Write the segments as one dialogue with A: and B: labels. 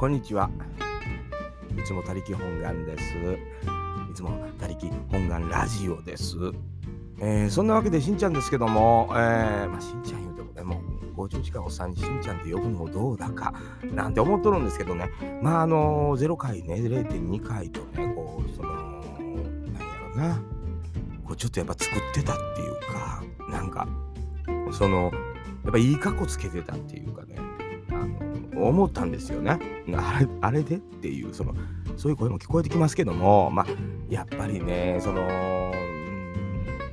A: こんにちは。いつも他力本願です。いつも他力本願ラジオです。えーそんなわけでしんちゃんですけども、えーまあ、しんちゃん言うてもね、もう50時間おっさんにしんちゃんって呼ぶのもどうだかなんて思っとるんですけどね、まああの0回ね、0.2回とね、こう、その、なんやろな、こうちょっとやっぱ作ってたっていうか、なんか、その、やっぱいい格好つけてたっていうかね、思ったんですよね。あれあれでっていう、その、そういう声も聞こえてきますけども、まあ、やっぱりね、その、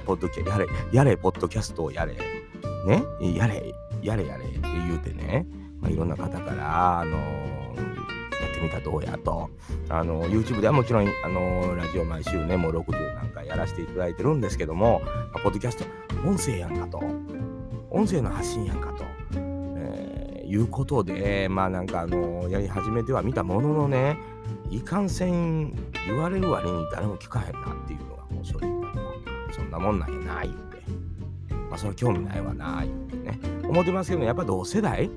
A: ポッドキャやれ、やれ、ポッドキャストをやれ、ね、やれ、やれやれって言うてね、まあ、いろんな方から、あのやってみたらどうやと、あの YouTube ではもちろん、あのラジオ毎週ね、もう60何回やらせていただいてるんですけども、まあポッドキャスト、音声やんかと、音声の発信やんかと、いうことで、まあなんかあのやり始めては見たもののね、いかんせん言われる割に誰も聞かへんなっていうのがもう正直なところそんなもんなんやな言うて。まあそれ興味ないわな言うてね。思ってますけどねやっぱ同世代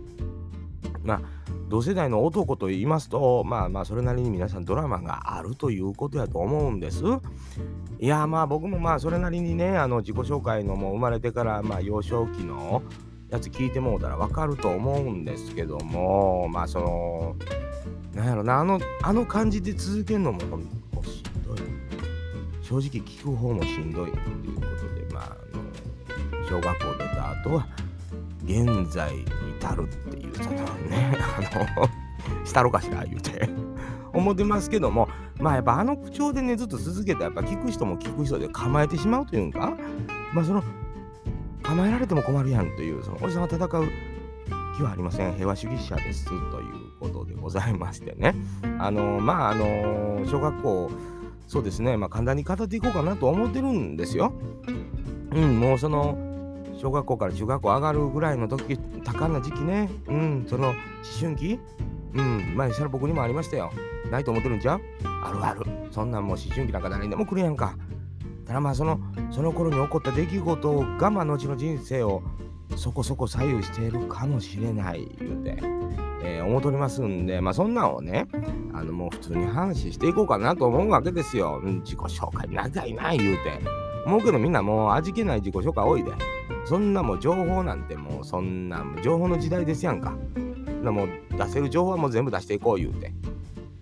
A: まあ同世代の男と言いますとまあまあそれなりに皆さんドラマがあるということやと思うんです。いやまあ僕もまあそれなりにねあの自己紹介のもう生まれてからまあ幼少期のやつ聞いてもうたらわかると思うんですけどもまあそのなんやろなあのあの感じで続けるのももうしんどい。正直聞く方もしんどいっていうことでまああの小学校出た後は現在に至るっていうそのね あのしたろかしら言うて思ってますけどもまあやっぱあの口調でねずっと続けたらやっぱ聞く人も聞く人で構えてしまうというかまあその構えられても困るやんというそのおじさんが戦う気はありません。平和主義者ですということでございましてね。あのまああの小学校そうですね。まあ簡単に語っていこうかなと思ってるんですよ。うんもうその小学校から中学校上がるぐらいの時多感な時期ね。うんその思春期。うん前それ僕にもありましたよ。ないと思ってるんちゃう？あるある。そんなんもう思春期なんか誰にでも来るやんか。ただまあそのその頃に起こった出来事がまあ後の人生をそこそこ左右しているかもしれない言うて、えー思っておりますんでまあそんなんをねあのもう普通に話していこうかなと思うわけですよ、うん自己紹介長いな言うて。思うけどみんなもう味気ない自己紹介多いで。そんなもう情報なんてもうそんな情報の時代ですやんか。なもう出せる情報はもう全部出していこう言うて、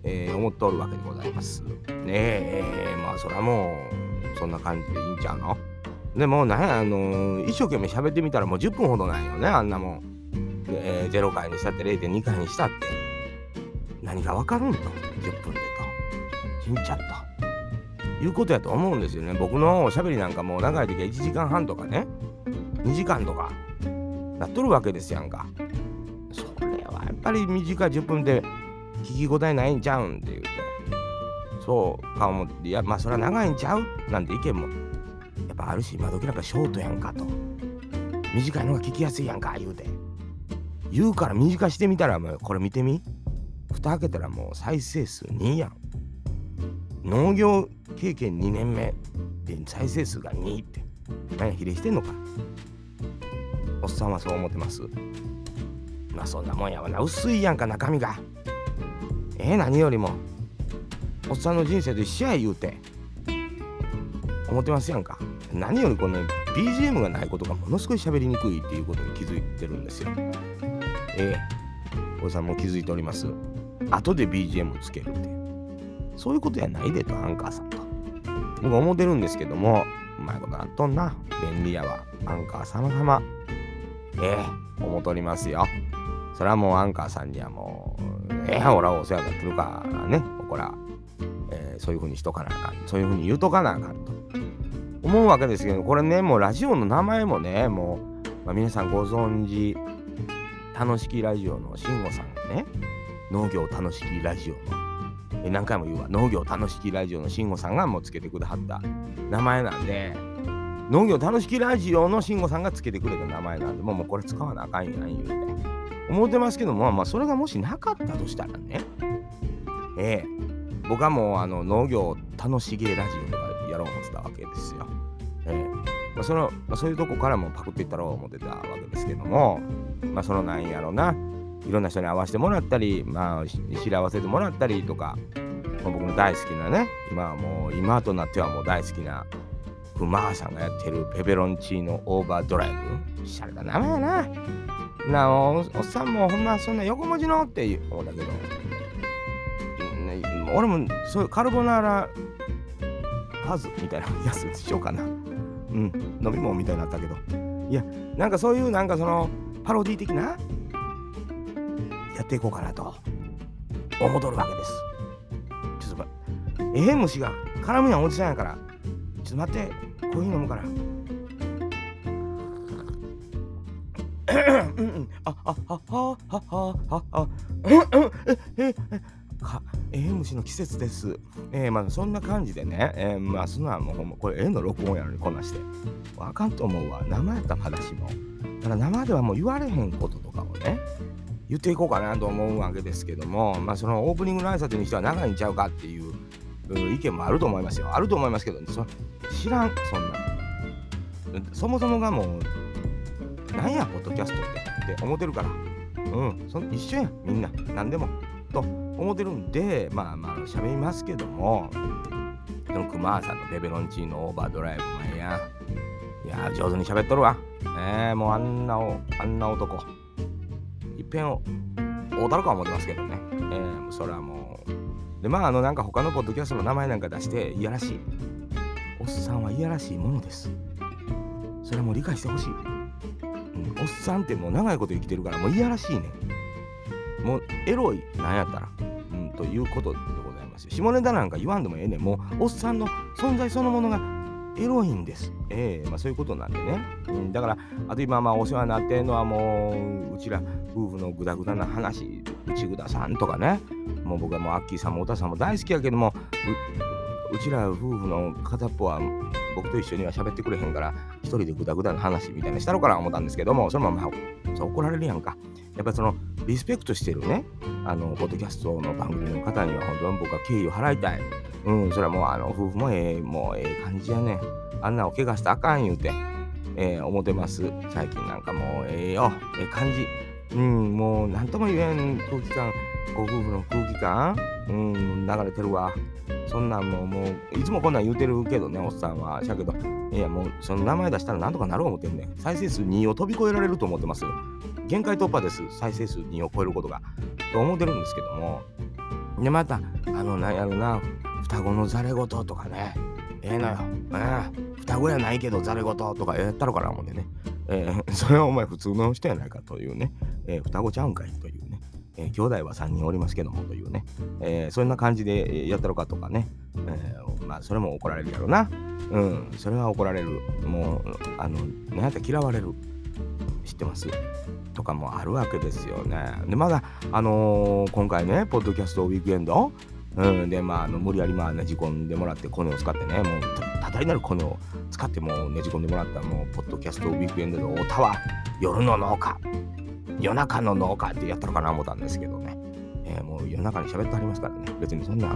A: えー思っておるわけでございます。ねええまあそれはもうそんな感じでいいんちゃうの？でもうなんやあのー一生懸命喋ってみたらもう10分ほどなんよねあんなもん、えー0回にしたって0.2回にしたって。何がわかるんと？10分でと。しんちゃんということやと思うんですよね。僕のおしゃべりなんかもう長い時は1時間半とかね。2時間とか。なっとるわけですやんか。それはやっぱり短い10分で聞き応えないんちゃうんって言うてそうか思っていやまあそれは長いんちゃう？なんて意見もやっぱあるし今時なんかショートやんかと。短いのが聞きやすいやんか言うて。言うから短してみたらもうこれ見てみ？蓋開けたらもう再生数2やん。農業経験2年目で再生数が2って。何や比例してんのか？おっさんはそう思ってます。まあそんなもんやわな。薄いやんか中身が。えー、何よりも。おっさんの人生と一緒や言うて。思ってますやんか。何よりこの、BGM がないことがものすごい喋りにくいっていうことに気づいてるんですよ。ええ。おじさんも気づいております。後で BGM つけるって。そういうことやないでとアンカーさんと。僕思ってるんですけどもうまいことなっとんな。便利やわ。アンカー様様ええ。思っとりますよ。それはもうアンカーさんにはもうええ俺はお世話になってるからねこら、そういうふうにしとかなあかんそういうふうに言うとかなあかんと思うわけですけどこれねもうラジオの名前もねもう、まあ、皆さんご存知楽しきラジオの慎吾さんがね農業楽しきラジオのえ何回も言うわ農業楽しきラジオの慎吾さんがもうつけてくださった名前なんで農業楽しきラジオの慎吾さんがつけてくれた名前なんでもうもうこれ使わなあかんやん言うて思ってますけどもまあそれがもしなかったとしたらねええ僕はもうあの農業楽しげラジオとかやろう思ってたわけですよ。ええ。まあ、そのまあ、そういうとこからもパクっていったろう思ってたわけですけどもまあそのなんやろな。いろんな人に会わせてもらったり、まあ、知らわせてもらったりとか、まあ、僕の大好きなね今はもう今となってはもう大好きなクマーさんがやってるペペロンチーノオーバードライブ。しゃれた名前やな。なおおっさんもほんまそんな横文字のって思ったけど、俺もそういうカルボナーラパズみたいなやつしようかな。うん。飲み物みたいになったけど。いやなんかそういうなんかそのパロディ的なやっていこうかなと思っとるわけです。ちょっと待って。ええ虫が絡むやんおじさんやから。ちょっと待って。コーヒー飲むから。ああああああああ。ええ。かええ虫の季節です。えー、まあそんな感じでね、えー、まあそんなもうほんまこれ絵の録音やのにこんなして。あかんと思うわ。生やった話も。だから生ではもう言われへんこととかをね、言っていこうかなと思うわけですけども、まあそのオープニングの挨拶にしては長いんちゃうかっていう意見もあると思いますよ。あると思いますけど、そ知らん、そんな。そもそもがもう、なんや、ポッドキャストってって思ってるから。うん、そ一緒やん、みんな。何でも。と思ってるんで、まあまあ喋りますけども、そのクマーさんのペペロンチーノオーバードライブ前や。いや上手に喋っとるわ。えー、もうあんなお、あんな男。いっぺんを、大たるか思ってますけどね。えー、それはもう。で、まあ、あの、なんか他のポッドキャストの名前なんか出して、いやらしい。おっさんはいやらしいものです。それはもう理解してほしい。うん、おっさんってもう長いこと生きてるから、もういやらしいねん。もうエロいなんやったら、うん、ということでございます下ネタなんか言わんでもええねんもうおっさんの存在そのものがエロいんです。ええー、まあそういうことなんでね。うん、だから、あと今まあお世話になってるのはもう、うちら夫婦のぐだぐだな話、内ぐださんとかね。もう僕はもうアッキーさんもおたさんも大好きやけども、うちら夫婦の片っぽは僕と一緒には喋ってくれへんから、一人でぐだぐだな話みたいなしたろかな思ったんですけども、そのまま、そう怒られるやんか。やっぱその、リスペクトしてるね、あの、ポッドキャストの番組の方には本当に僕は敬意を払いたい。うん、それはもう、あの、夫婦もええ、もうええ感じやね。あんなお怪我したらあかん言うて、えー、思ってます。最近なんかもうええよ、ええ感じ。うん、もう何とも言えん空気感、ご夫婦の空気感、うん、流れてるわ。そんなんもう、もう、いつもこんなん言うてるけどね、おっさんは。しゃけど、いや、もう、その名前出したらなんとかなる思ってんねん。再生数2を飛び越えられると思ってます。限界突破です。再生数2を超えることが。と思ってるんですけども。で、また、あの、なんやろな、双子のざれ言とかね。ええー、のよ。うん。双子やないけどざれ言とかやったのかな思ってね。えー、それはお前普通の人やないかというね。えー、双子ちゃうんかいというね。えー、兄弟は3人おりますけどもというね。えー、そんな感じでやったのかとかね。えー、まあ、それも怒られるやろな。うん。それは怒られる。もう、あの、なんやったら嫌われる。知ってます？とかもあるわけですよね。で、まだ、あのー、今回ね、ポッドキャストウィークエンド、うん、で、まあ、あの無理やりまあねじ込んでもらって、コネを使ってね、もう多大なるコネを使ってもうねじ込んでもらったもう、ポッドキャストウィークエンドのオタワ夜の農家、夜中の農家ってやったのかな思ったんですけどね。えー、もう夜中に喋ってありますからね。別にそんな、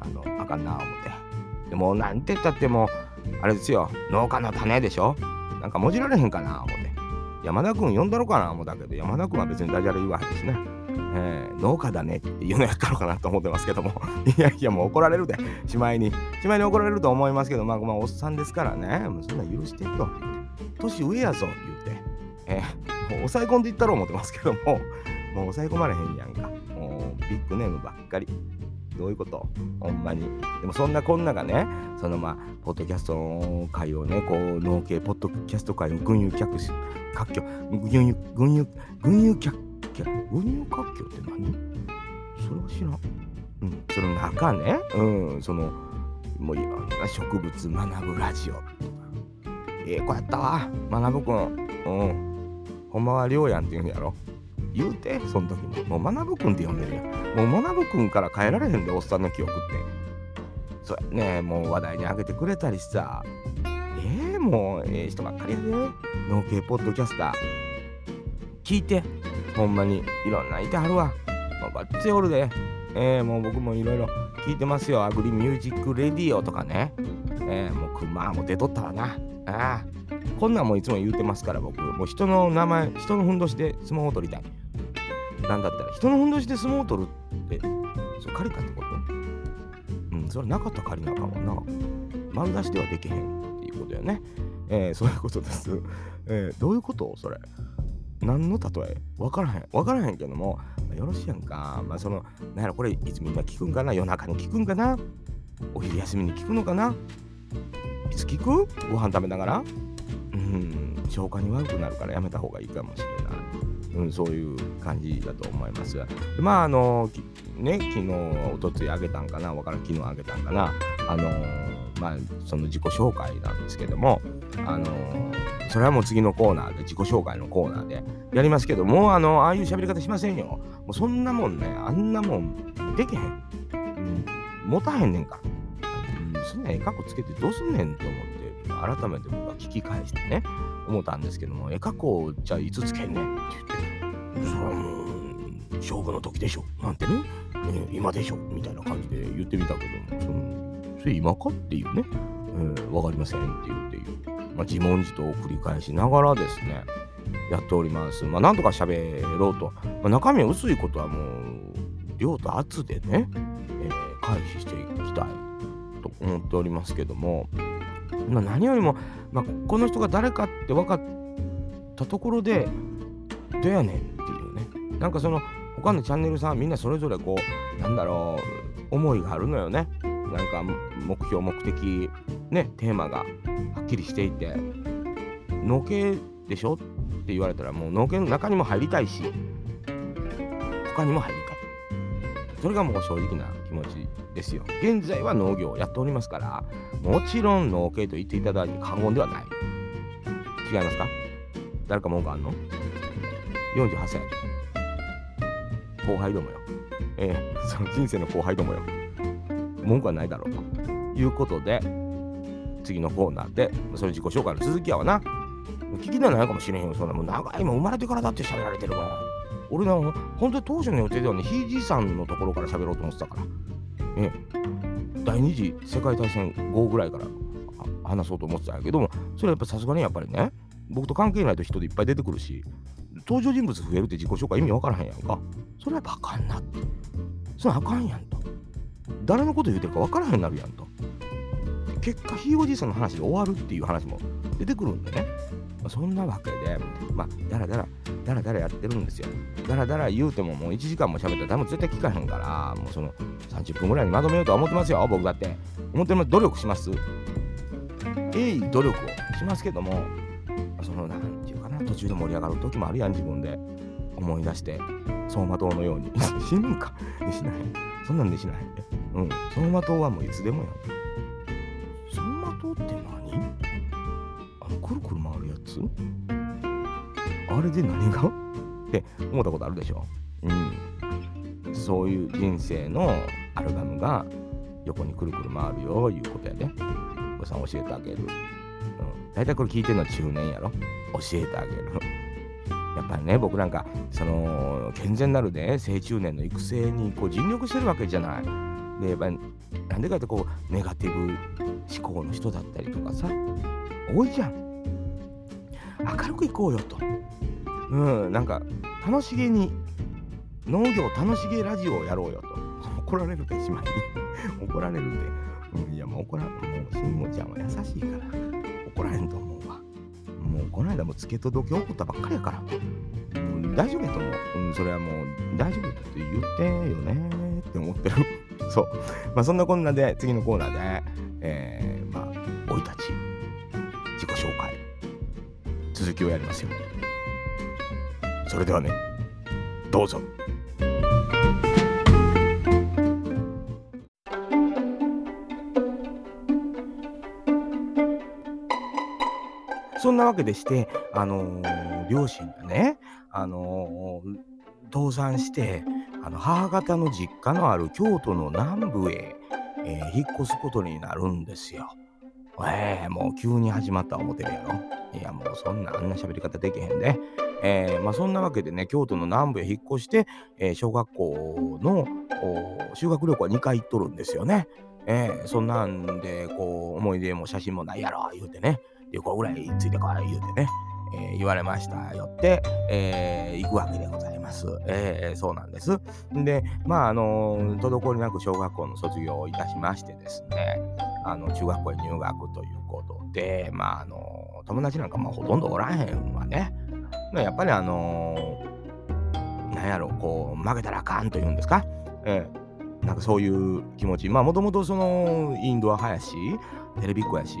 A: あの、あかんな思って。でも、なんて言ったっても、あれですよ、農家の種でしょ？なんかもじられへんかな思って。山田君呼んだろかな思ったけど、山田君は別にダジャレ言わへんですね。えー、農家だねっていうのやったのかなと思ってますけども、いやいや、もう怒られるで、しまいに。しまいに怒られると思いますけど、まあ、まあ、おっさんですからね、もうそんな許してと。年上やぞ、言うて。えー、もう抑え込んでいったろう思ってますけども、もう抑え込まれへんやんか。もうビッグネームばっかり。どういうこと？ほんまに。でもそんなこんながね、そのまあ、ポッドキャスト界をね、こう、農系ポッドキャスト界の群雄脚し、活況、群雄、群雄、群雄脚、群雄割拠って何？それは知らん。うん、その中ね、うん、その、もういろんな植物学ぶラジオ。ええ子やったわ、学ぶくん。うん。ほんまはりょうやんって言うんやろ。言うて、その時に。もう学ぶくんって呼んでるやん。もう学ぶくんから変えられへんで、おっさんの記憶って。そうやね、もう話題にあげてくれたりさ。ええー、もう、ええー、人ばっかりやで。農系ポッドキャスター。聞いて。ほんまに。いろんないてはるわ。もうばっちおるで。えー、もう僕もいろいろ聞いてますよ。アグリミュージックレディオとかね。えー、もうクマも出とったわな。ああ。こんなんもいつも言うてますから僕。もう人の名前、人のふんどしでスマホを取りたい。なんだったら人のふんどしで相撲を取るってそれ借りたってこと？うんそれなかったら借りなあかんもんな。丸出しではできへんっていうことよね。えー、そういうことです、えー、どういうこと？それ。何の例え？分からへん。分からへんけども、まあ、よろしいやんか。まあそのなんやろこれいつみんな聞くんかな？夜中に聞くんかな？お昼休みに聞くのかな？いつ聞く？ご飯食べながら？うん。消化に悪くなるからやめた方がいいかもしれない、うん、そういう感じだと思いますまああのね昨日おとついあげたんかな？わからん。昨日あげたんかな？あのまあその自己紹介なんですけどもあのそれはもう次のコーナーで自己紹介のコーナーでやりますけどもうあのああいう喋り方しませんよ。もうそんなもんねあんなもんできへん、うん、持たへんねんか、うん、そんなええかっこつけてどうすんねんと思って。改めて僕は聞き返してね思ったんですけどもええかっこじゃあいつつけんねんって言ってそれはもう勝負の時でしょ。なんてね、え、今でしょ。みたいな感じで言ってみたけどそのそれ今かっていうね、えー、分かりませんっていうっていう、まあ、自問自答を繰り返しながらですねやっております。まあ、なんとか喋ろうと。まあ、中身薄いことはもう、量と圧でね、えー、回避していきたいと思っておりますけども、まあ、何よりも、まあ、この人が誰かって分かったところで、どうやねんっていうね。なんかその、他のチャンネルさんみんなそれぞれこうなんだろう思いがあるのよね。なんか目標目的ねテーマがはっきりしていて。のけでしょって言われたらもうのけの中にも入りたいし他にも入りたい。それがもう正直な気持ちですよ。現在は農業をやっておりますからもちろん農系と言っていただいて過言ではない違いますか？誰か文句あんの ?48 歳後輩どもよ。えー、その人生の後輩どもよ。文句はないだろうということで、次のコーナーで、それ自己紹介の続きやわな。聞きではないかもしれへんよ。そんなもう長いも生まれてからだって喋られてるもん。俺な、本当に当初の予定ではね、ひいじいさんのところから喋ろうと思ってたから。ええ第二次世界大戦後ぐらいから話そうと思ってたんやけども、それはやっぱさすがにやっぱりね、僕と関係ないと人でいっぱい出てくるし、登場人物増えるって自己紹介意味わからへんやんか。それはあかんなって。それはあかんやんと。誰のこと言うてるか分からへんなるやんと。結果、ひいおじいさんの話で終わるっていう話も出てくるんでね。まあ、そんなわけで、まあ、だらだら、だらだらやってるんですよ。だらだら言うてももう1時間も喋ったら多分絶対聞かへんから、もうその30分ぐらいにまとめようとは思ってますよ、僕だって。思ってます、努力します。鋭意努力をしますけども、その、なんていうかな、途中で盛り上がる時もあるやん、自分で。思い出して、走馬灯のように 死ぬんかしない。そんなんでしない。うん。走馬灯はもういつでもよ。る回るやつあれで何が？って思ったことあるでしょ？うん。そういう人生のアルバムが横にくるくる回るよ、いうことやで。おさん教えてあげる。うん。大体これ聞いてんのは中年やろ。教えてあげる。やっぱりね僕なんかその健全なるね青中年の育成にこう尽力してるわけじゃない。でやっぱりなんでかってこうネガティブ思考の人だったりとかさ多いじゃん。明るくいこうよと。うんなんか楽しげに農業楽しげラジオをやろうよと。怒られるでしまい怒られるんで。うん、いやもう怒らんもうしんもちゃんは優しいから怒られんと思うわ。もうこの間も付け届け送ったばっかりやから、もう大丈夫やと思う。うん、それはもう大丈夫って言ってよねって思ってる。そう。まあそんなこんなで次のコーナーで、えー、続きをやりますよ。それではね、どうぞ。そんなわけでして、あのー、両親がね、あのー、倒産して、あの母方の実家のある京都の南部へ、えー、引っ越すことになるんですよ。えー、もう急に始まった思てるやろ。いや、もうそんな、あんな喋り方できへんで。えー、まあそんなわけでね、京都の南部へ引っ越して、えー、小学校の修学旅行は2回行っとるんですよね。えー、そんなんで、こう、思い出も写真もないやろ、言うてね。旅行ぐらいついてこい言うてね、えー、言われましたよって、えー、行くわけでございます。えー、そうなんです。で、まあ、あの滞りなく小学校の卒業をいたしましてですね、あの中学校へ入学ということで、まあ、あの友達なんかまあほとんどおらへんわね。やっぱりあのなんやろ、こう、負けたらあかんというんですか？えー、なんかそういう気持ち。まあ、もともとその、インドア派やし、テレビっ子やし、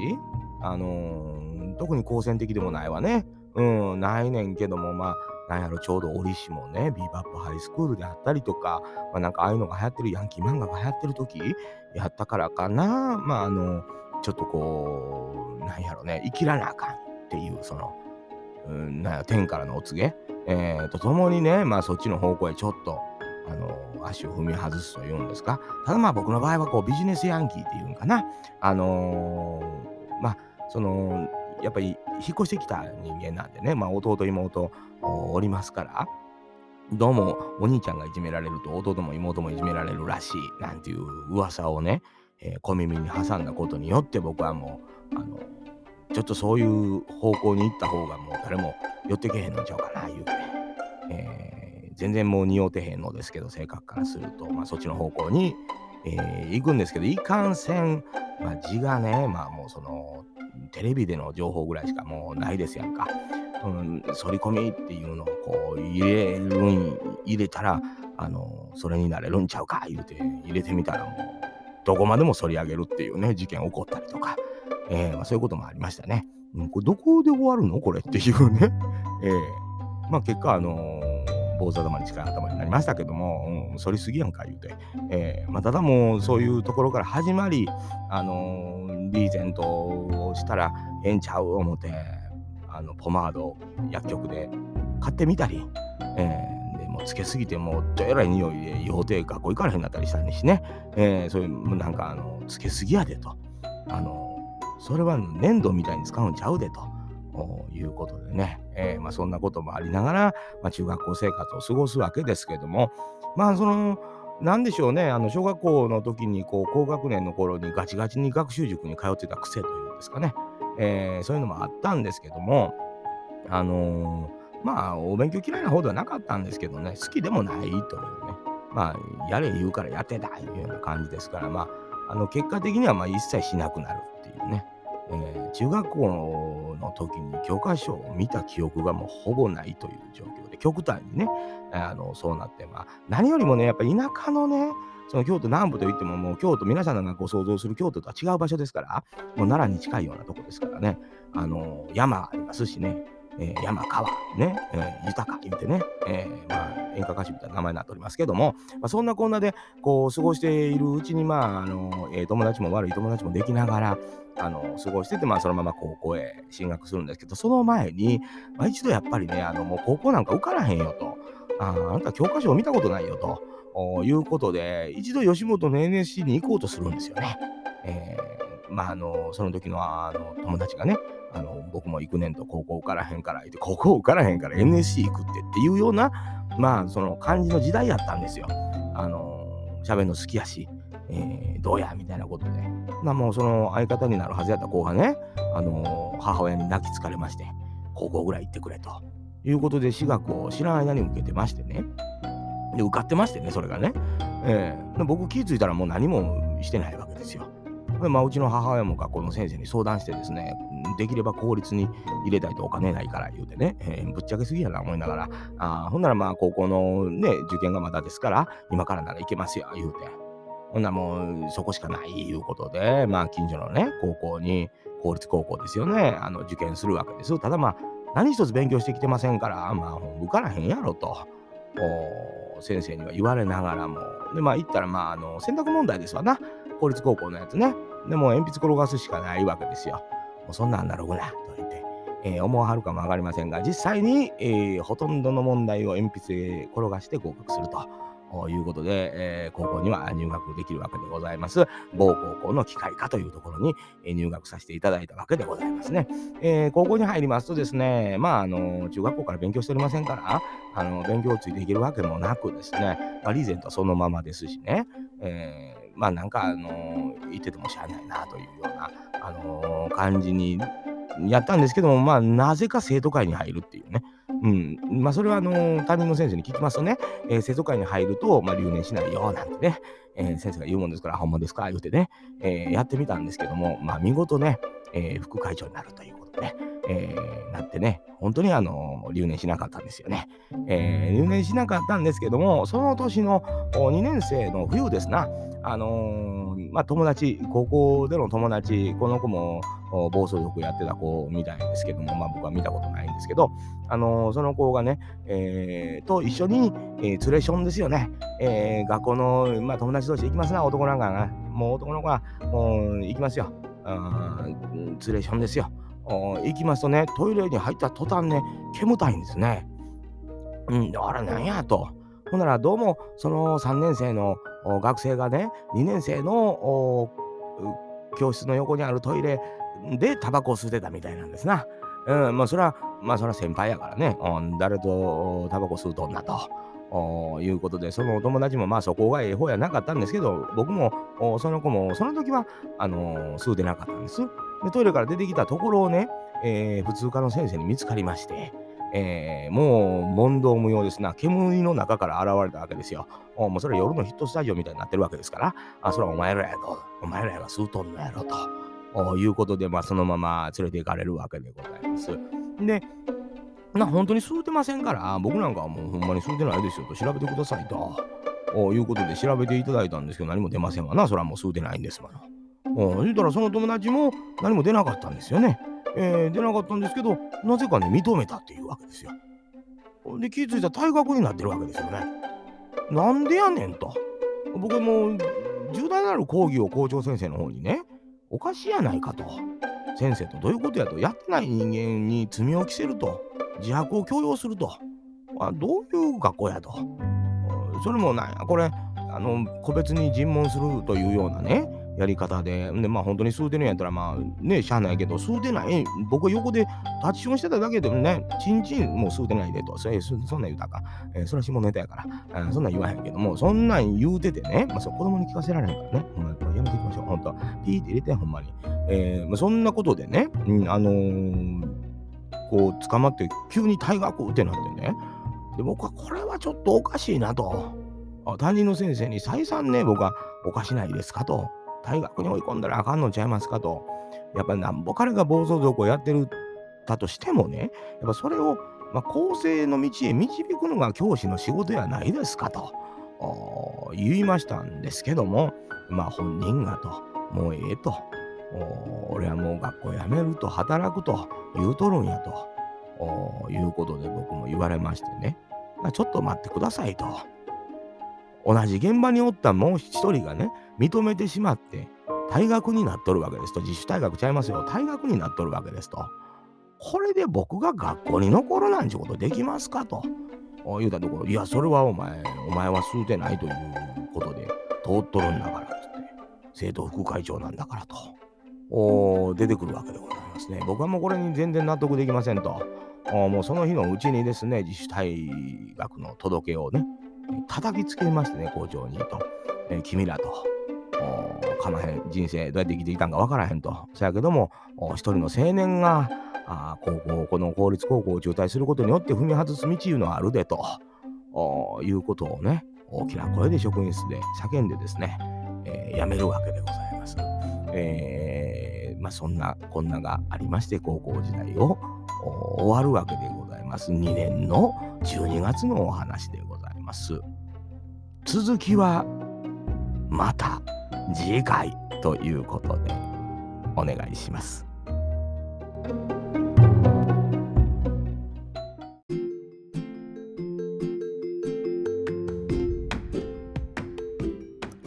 A: あのー、特に好戦的でもないわね。うん、ないねんけども、まあ、なんやろ、ちょうど折しもね、ビーバップハイスクールであったりとか、まあ、なんかああいうのが流行ってる、ヤンキー漫画が流行ってる時やったからかな。まあ、あの、ちょっとこう、なんやろね、生きらなあかんっていう、その、うん、なんや、天からのお告げ、えー、とともにね、まあそっちの方向へちょっと、あの足を踏み外すというんですか。ただまあ僕の場合はこうビジネスヤンキーっていうんかな。あのー、まあそのやっぱり引っ越してきた人間なんでね、まあ弟妹おりますから、どうもお兄ちゃんがいじめられると弟も妹もいじめられるらしいなんていう噂をね、えー、小耳に挟んだことによって僕はもう、あのちょっとそういう方向に行った方がもう誰も寄ってけへんのちゃうかな言うて、えー、全然もう匂うてへんのですけど性格からすると、まあ、そっちの方向に、えー、行くんですけどいかんせん、まあ、字がねまあもうそのテレビでの情報ぐらいしかもうないですやんか。うん、反り込みっていうのをこう入れるん入れたらあのそれになれるんちゃうか言うて入れてみたらもうどこまでも反り上げるっていうね事件起こったりとかえー、まあ、そういうこともありましたね。うん、これどこで終わるの？これっていうね。えー、まあ結果、あの坊主頭に近い頭になりましたけども、うん、反りすぎやんか言うて。えー、まあ、ただもうそういうところから始まり、あのー、リーゼントをしたらええんちゃう思て、あの、ポマード薬局で買ってみたり、えー、でもつけすぎてもうどえらい匂いで予定学校行かれへんなったりしたんでしね、えー、そういうなんかあのつけすぎやでとあのそれは粘土みたいに使うんちゃうでと。いうことでね、えー、まあ、そんなこともありながら、まあ、中学校生活を過ごすわけですけどもまあその何でしょうね。あの小学校の時にこう高学年の頃にガチガチに学習塾に通ってた癖というんですかね、えー、そういうのもあったんですけどもあのー、まあお勉強嫌いな方ではなかったんですけどね。好きでもないというね。まあやれ言うからやってたいうような感じですからまああの結果的にはまあ一切しなくなるっていうねえー、中学校の時に教科書を見た記憶がもうほぼないという状況で、極端にね、あのそうなって、まあ、何よりもね、やっぱ田舎のね、その京都南部といっても、もう京都、皆さんがご想像する京都とは違う場所ですから、もう奈良に近いようなとこですからね、あの山ありますしね、えー、山川、ね、えー、豊か言うてね、えー、まあ、演歌歌手みたいな名前になっておりますけども、まあ、そんなこんなで、こう、過ごしているうちに、まあ、あの、えー、友達も悪い友達もできながら、あの、過ごしてて、まあ、そのまま高校へ進学するんですけど、その前に、まあ、一度やっぱりね、あの、もう高校なんか受からへんよと。ああんた教科書を見たことないよということで、一度吉本の NSC に行こうとするんですよね。えー、まあ、あの、その時のあの友達がね、あの僕も行くねんと高校受からへんから言って、高校受からへんから NSC 行くってっていうような、まあ、その感じの時代やったんですよ。あの、喋るの好きやし、えー、どうやみたいなことで。まあもうその相方になるはずやった子がね、あのー、母親に泣きつかれまして、高校ぐらい行ってくれということで、私学を知らない間に受けてましてね。で、受かってましてね、それがね。えー、僕気づいたらもう何もしてないわけですよ。まあ、うちの母親も学校の先生に相談してですね、できれば公立に入れたいとお金ないから言うてね、えー、ぶっちゃけすぎやな思いながら、あほんならまあ高校のね、受験がまだですから、今からなら行けますよ、言うて。ほんならもうそこしかないいうことで、まあ近所のね、高校に、公立高校ですよね、あの受験するわけです。ただまあ、何一つ勉強してきてませんから、まあ、受からへんやろと。先生には言われながらも。で、まあ、行ったら、まあ、あの、選択問題ですわな。公立高校のやつね。でも、鉛筆転がすしかないわけですよ。もうそんなんなろうな、と言って、えー、思わはるかもわかりませんが、実際に、えー、ほとんどの問題を鉛筆で転がして合格すると。いうことで、えー、高校には入学できるわけでございます。某高校の機械科というところに入学させていただいたわけでございますね。えー、高校に入りますとですね、まあ、あの、中学校から勉強しておりませんから、あの、勉強をついていけるわけもなくですね、まあ、リーゼントはそのままですしね、えー、まあなんか、あの、言っててもしゃあないなというような、あの感じにやったんですけども、まあ、なぜか生徒会に入るっていうね。うん。まあ、それは、あの担任の先生に聞きますとね、えー、生徒会に入ると、まあ、留年しないよ、なんてね、えー、先生が言うもんですから、ほんまですか言うてね、え、やってみたんですけども、まあ、見事ね、え、副会長になるということでね、えー、なってね、本当にあの、留年しなかったんですよね。えー、留年しなかったんですけども、その年の2年生の冬ですな、あのー、まあ、友達、高校での友達、この子も暴走族やってた子みたいですけども、まあ、僕は見たことないんですけど、あのー、その子がね、えー、と一緒に、えー、ツレションですよね。えー、学校の、まあ、友達同士行きますな、男なんかが。もう男の子は、もう行きますよ。ツレションですよ。行きますとね、トイレに入った途端ね、煙たいんですね。うん、あれなんやと。ほんならどうもその3年生の学生がね2年生の教室の横にあるトイレでタバコを吸ってたみたいなんですな。うん、まあそれはまあそれは先輩やからね、うん、誰とタバコ吸うとんなと。いうことで、そのお友達もまあそこがええ方やなかったんですけど、僕もその子もその時はあのー、吸うてなかったんです。で、トイレから出てきたところをね、えー、普通科の先生に見つかりまして、えー、もう問答無用ですな。煙の中から現れたわけですよ。もうそれは夜のヒットスタジオみたいになってるわけですから、あ、それはお前らやと。お前らが吸うとんのやろと。いうことで、まあ、そのまま連れて行かれるわけでございます。で、な、本当に吸うてませんから、僕なんかはもうほんまに吸うてないですよと調べてくださいと。いうことで調べていただいたんですけど、何も出ませんわな。それはもう吸うてないんですわな。言うたらその友達も何も出なかったんですよね。えー、出なかったんですけど、なぜかね、認めたっていうわけですよ。で、気づいたら退学になってるわけですよね。なんでやねんと。僕も重大なる講義を校長先生の方にね、おかしいやないかと。先生とどういうことやと、やってない人間に罪を着せると、自白を強要すると。あどういう学校やと。それもなんや、これ、あの、個別に尋問するというようなね、やり方で、で、まあ本当に吸うてるんやったら、まあね、しゃあないけど、吸うてない、僕は横で立ちションしてただけでもね、ちんちんもう吸うてないでと、それそんなん言うたか、えー、それは下ネタやから、えそんなん言わへんけども、そんなん言うててね、まあそう子供に聞かせられへんからね、ほんやめていきましょう、ほんと、ピーって入れて、ほんまに。えー、まあ、そんなことでね、うん、あのー、こう、捕まって急に退学ってなってね、で、僕はこれはちょっとおかしいなと。担任の先生に再三ね、僕はおかしないですかと。大学に追い込んだらあかんのちゃいますかと。やっぱりなんぼ彼が暴走族をやってるだとしてもね、やっぱそれを、まあ、公正の道へ導くのが教師の仕事やないですかと言いましたんですけども、まあ本人がと、もうええと。俺はもう学校辞めると働くと言うとるんやということで僕も言われましてね、まあ、ちょっと待ってくださいと。同じ現場におったもう一人がね、認めてしまって、退学になっとるわけですと。自主退学ちゃいますよ。退学になっとるわけですと。これで僕が学校に残るなんちゅうことできますかと。言うたところ、いや、それはお前、お前は吸うてないということで通っとるんだからって、生徒副会長なんだからと。お出てくるわけでございますね。僕はもうこれに全然納得できませんと。もうその日のうちにですね、自主退学の届けをね、叩きつけましてね、校長にと。え君らと。かまへん人生どうやって生きてきたんか分からへんと。そやけども、一人の青年があ高校、この公立高校を中退することによって踏み外す道いうのはあるでということをね、大きな声で職員室で叫んでですね、えー、やめるわけでございます。えー、まあ、そんなこんながありまして、高校時代を終わるわけでございます。2年の12月のお話でございます。続きはまた次回ということでお願いします。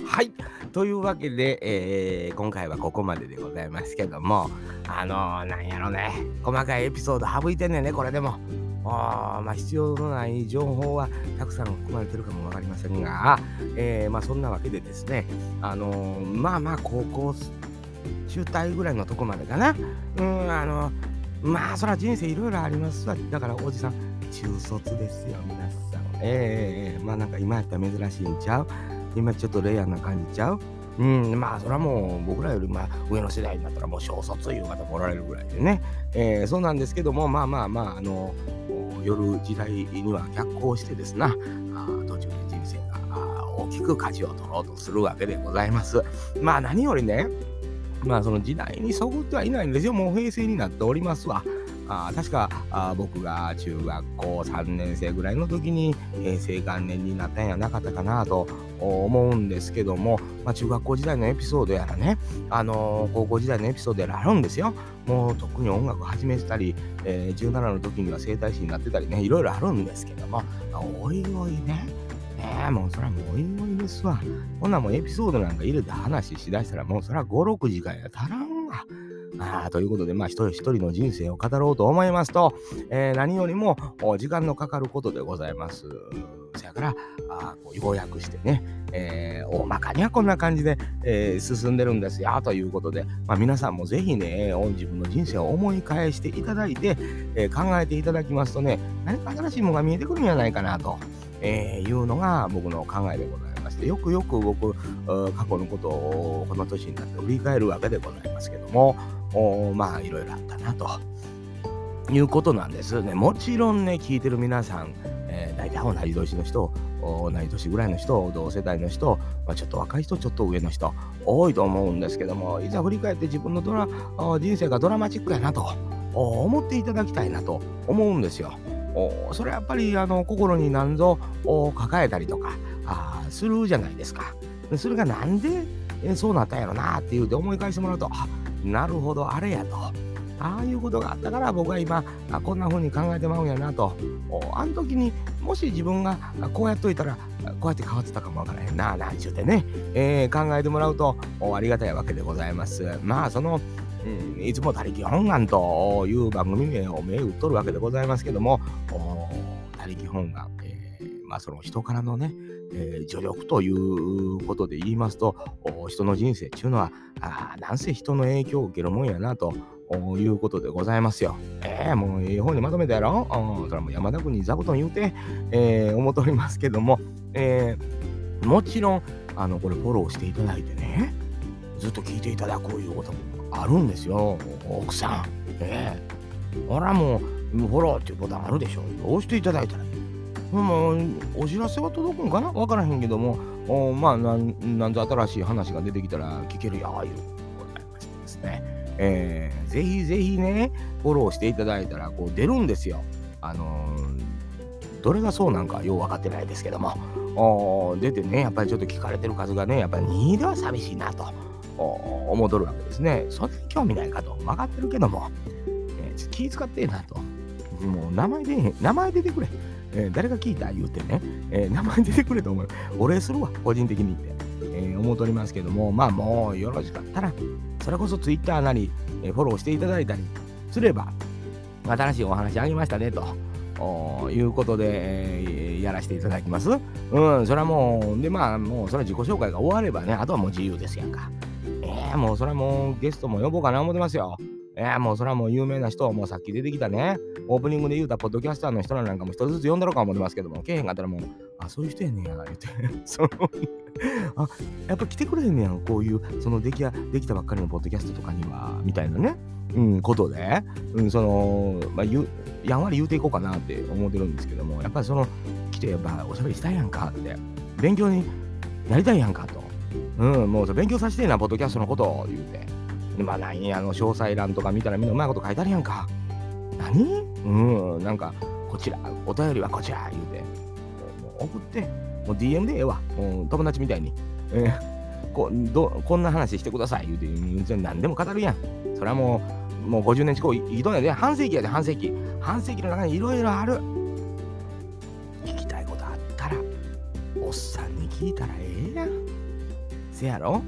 A: はい。というわけで、えー、今回はここまででございますけども、あのー、なんやろね、細かいエピソード省いてんねんね、これでも。あまあ、必要のない情報はたくさん含まれてるかも分かりませんが、えー、まあ、そんなわけでですね、あのー、まあまあ高校中退ぐらいのとこまでかな。うん、あのまあそら人生いろいろありますわ。だからおじさん、中卒ですよ、皆さん。ええー、まあなんか今やったら珍しいんちゃう？今ちょっとレアな感じちゃう？うん、まあそれはもう僕らよりまあ上の世代になったらもう小卒いう方もおられるぐらいでね、えー、そうなんですけどもまあまあまああの夜時代には逆行してですなあ途中で人生が大きく舵を取ろうとするわけでございます。まあ何よりねまあその時代にそぐってはいないんですよもう平成になっておりますわ。あ確かあ僕が中学校3年生ぐらいの時に平成元年になったんやなかったかなと思うんですけども、まあ、中学校時代のエピソードやらね、あのー、高校時代のエピソードやらあるんですよ。もう特に音楽始めてたり、えー、17の時には整体師になってたりね、いろいろあるんですけども、おいおいね、ねえ、もうそれはもうおいおいですわ。ほんなもうエピソードなんか入れて話しだしたらもうそれは5、6時間や足らん。あということで、まあ、一人一人の人生を語ろうと思いますと、えー、何よりも時間のかかることでございます。そやから、あこう要約してね、えー、大まかにはこんな感じで、えー、進んでるんですよということで、まあ、皆さんもぜひね、自分の人生を思い返していただいて、えー、考えていただきますとね、何か新しいものが見えてくるんじゃないかなと、えいうのが僕の考えでございます。よくよく僕、過去のことをこの年になって振り返るわけでございますけども、おまあいろいろあったなということなんですね。もちろんね、聞いてる皆さん、えー、大体同じ年の人、同じ年ぐらいの人、同世代の人、まあ、ちょっと若い人、ちょっと上の人、多いと思うんですけども、いざ振り返って自分のドラ人生がドラマチックやなと思っていただきたいなと思うんですよ。おそれはやっぱりあの心に何ぞ抱えたりとかあするじゃないですか。それがなんでそうなったんやろなっていうで思い返してもらうと、あなるほど、あれやと。ああいうことがあったから僕は今あこんな風に考えてまうんやなと。あの時にもし自分がこうやっといたらこうやって変わってたかもわからへんな。なんちゅうてね、えー、考えてもらうとありがたいわけでございます。まあそのうん、いつも他力本願という番組名を銘打っとるわけでございますけども、他力本願、えー、まあその人からのね、えー、助力ということで言いますと、人の人生っていうのは、あなんせ人の影響を受けるもんやなということでございますよ。ええー、もうええ方にまとめたやろ？それはもう山田君に座布団言うて、えー、思っておりますけども、えー、もちろん、あの、これフォローしていただいてね、ずっと聞いていただくいうこともあるんですよ、奥さん。ええー。ほらもう、フォローっていうボタンあるでしょ？押していただいたら。もうお知らせは届くんかな？分からへんけども、おまあなん、なんぞ新しい話が出てきたら聞けるよ、いうございましてですね。えー、ぜひぜひね、フォローしていただいたら、こう出るんですよ。あのー、どれがそうなんかよう分かってないですけども、お出てね、やっぱりちょっと聞かれてる数がね、やっぱり2では寂しいなと思うとるわけですね。そんなに興味ないかと分かってるけども、えー、気使ってえなと。もう名前で名前出てくれ。えー、誰が聞いた言うてね、えー、名前出てくれと思う。お礼するわ、個人的にって。えー、思うとりますけども、まあもうよろしかったら、それこそ Twitter なり、えフォローしていただいたりすれば、新しいお話あげましたね、と。いうことで、えー、やらせていただきます。うん、それはもう、で、まあ、もう、それは自己紹介が終わればね、あとはもう自由ですやんか。ええー、もう、それはもう、ゲストも呼ぼうかな思ってますよ。えー、もうそれはもう有名な人は、もうさっき出てきたね、オープニングで言うたポッドキャスターの人なんかも一人ずつ呼んだろうか思ってますけども、けえへんかったらもう、あ、そういう人やねんや、言って、そのあ、やっぱ来てくれへんねやん、こういう、その出来や、できたばっかりのポッドキャストとかには、みたいなね、うん、ことで、うん、その、まあ、ゆやんわり言うていこうかなって思ってるんですけども、やっぱりその、来て、やっぱおしゃべりしたいやんかって、勉強になりたいやんかと。うん、もう勉強させてえな、ポッドキャストのことを言うて。まあ何？や、あの、詳細欄とか見たらみんなうまいこと書いてあるやんか。何？うん、なんか、こちら、お便りはこちら、言うて。もう送って、もう DM でええわ。もう友達みたいに。えー、こどこんな話してください、言うて、何でも語るやん。それはもう、もう50年近く生きとんやで、半世紀やで、半世紀。半世紀の中にいろいろある。聞きたいことあったら、おっさんに聞いたらええやん。せやろ？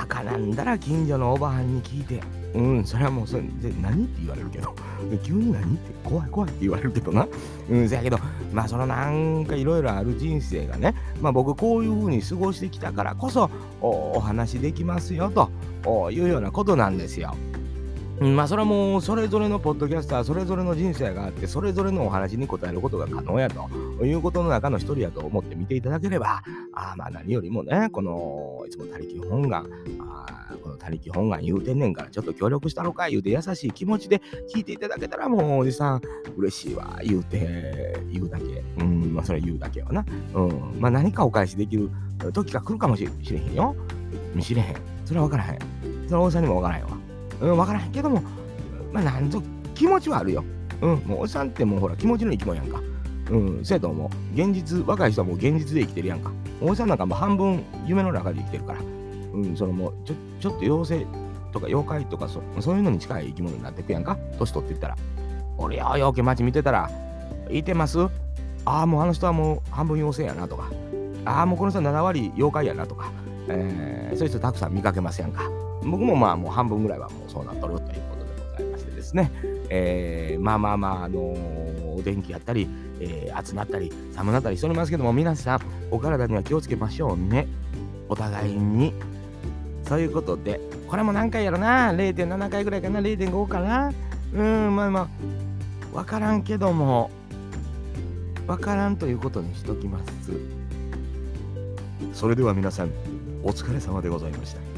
A: 赤なんだら近所のおばはんに聞いて、うん、それはもうそれで何って言われるけど、急に何って怖い怖いって言われるけどな。うん、そやけど、まあそのなんかいろいろある人生がね、まあ僕こういう風に過ごしてきたからこそお話できますよというようなことなんですよ。まあそれはもうそれぞれのポッドキャスターそれぞれの人生があってそれぞれのお話に答えることが可能やとということの中の一人やと思って見ていただければあまあ何よりもねこのいつも他力本願あこの他力本願言うてんねんからちょっと協力したのか言うて優しい気持ちで聞いていただけたらもうおじさん嬉しいわ言うて言うだけ。うんまあそれ言うだけはな。うんまあ何かお返しできる時が来るかもしれへんよ。見知れへん。それは分からへん。それはおじさんにも分からへんわ。うん、分からへんけども、まあ、なんと気持ちはあるよ。うん、もうおじさんってもうほら気持ちの生き物やんか。うん、せやと思う。現実、若い人はもう現実で生きてるやんか。おじさんなんかもう半分夢の中で生きてるから。うん、そのもうちょちょっと妖精とか妖怪とかそそういうのに近い生き物になっていくやんか。年取っていったら。俺よ、よけ街見てたら、いてます？ああ、もうあの人はもう半分妖精やなとか。ああ、もうこの人7割妖怪やなとか。えー、そういう人たくさん見かけますやんか。僕もまあもう半分ぐらいはもうそうなっとるということでございましてですね、えー、まあまあまあ、あのー、お天気やったり、えー、暑なったり寒なったりしておりますけども皆さんお体には気をつけましょうね。お互いに。そういうことでこれも何回やろな？0.7回ぐらいかな？0.5かなうんまあまあ分からんけども分からんということにしときます。それでは皆さんお疲れ様でございました。